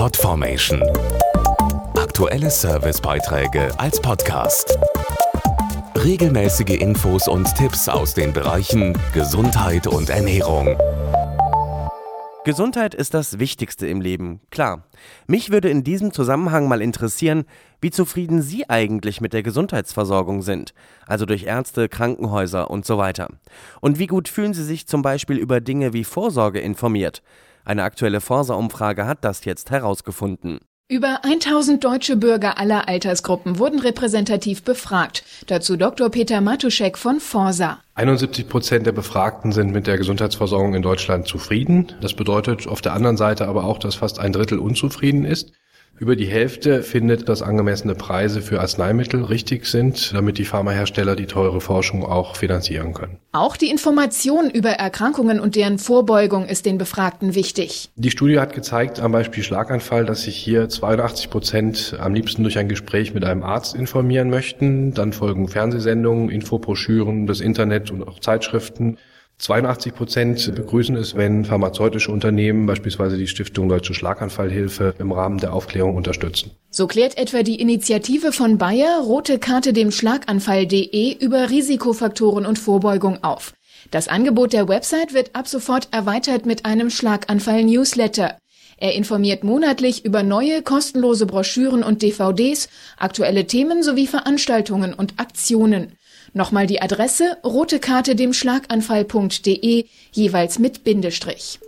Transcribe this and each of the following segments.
Podformation. Aktuelle Servicebeiträge als Podcast. Regelmäßige Infos und Tipps aus den Bereichen Gesundheit und Ernährung. Gesundheit ist das Wichtigste im Leben, klar. Mich würde in diesem Zusammenhang mal interessieren, wie zufrieden Sie eigentlich mit der Gesundheitsversorgung sind, also durch Ärzte, Krankenhäuser und so weiter. Und wie gut fühlen Sie sich zum Beispiel über Dinge wie Vorsorge informiert? Eine aktuelle Forsa-Umfrage hat das jetzt herausgefunden. Über 1000 deutsche Bürger aller Altersgruppen wurden repräsentativ befragt. Dazu Dr. Peter Matuschek von Forsa. 71 Prozent der Befragten sind mit der Gesundheitsversorgung in Deutschland zufrieden. Das bedeutet auf der anderen Seite aber auch, dass fast ein Drittel unzufrieden ist. Über die Hälfte findet, dass angemessene Preise für Arzneimittel richtig sind, damit die Pharmahersteller die teure Forschung auch finanzieren können. Auch die Information über Erkrankungen und deren Vorbeugung ist den Befragten wichtig. Die Studie hat gezeigt am Beispiel Schlaganfall, dass sich hier 82 Prozent am liebsten durch ein Gespräch mit einem Arzt informieren möchten. Dann folgen Fernsehsendungen, Infobroschüren, das Internet und auch Zeitschriften. 82 Prozent begrüßen es, wenn pharmazeutische Unternehmen, beispielsweise die Stiftung Deutsche Schlaganfallhilfe, im Rahmen der Aufklärung unterstützen. So klärt etwa die Initiative von Bayer Rote Karte dem Schlaganfall.de über Risikofaktoren und Vorbeugung auf. Das Angebot der Website wird ab sofort erweitert mit einem Schlaganfall-Newsletter. Er informiert monatlich über neue kostenlose Broschüren und DVDs, aktuelle Themen sowie Veranstaltungen und Aktionen. Nochmal die Adresse rote Karte dem Schlaganfall.de, jeweils mit Bindestrich.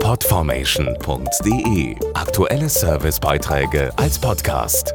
Podformation.de Aktuelle Servicebeiträge als Podcast.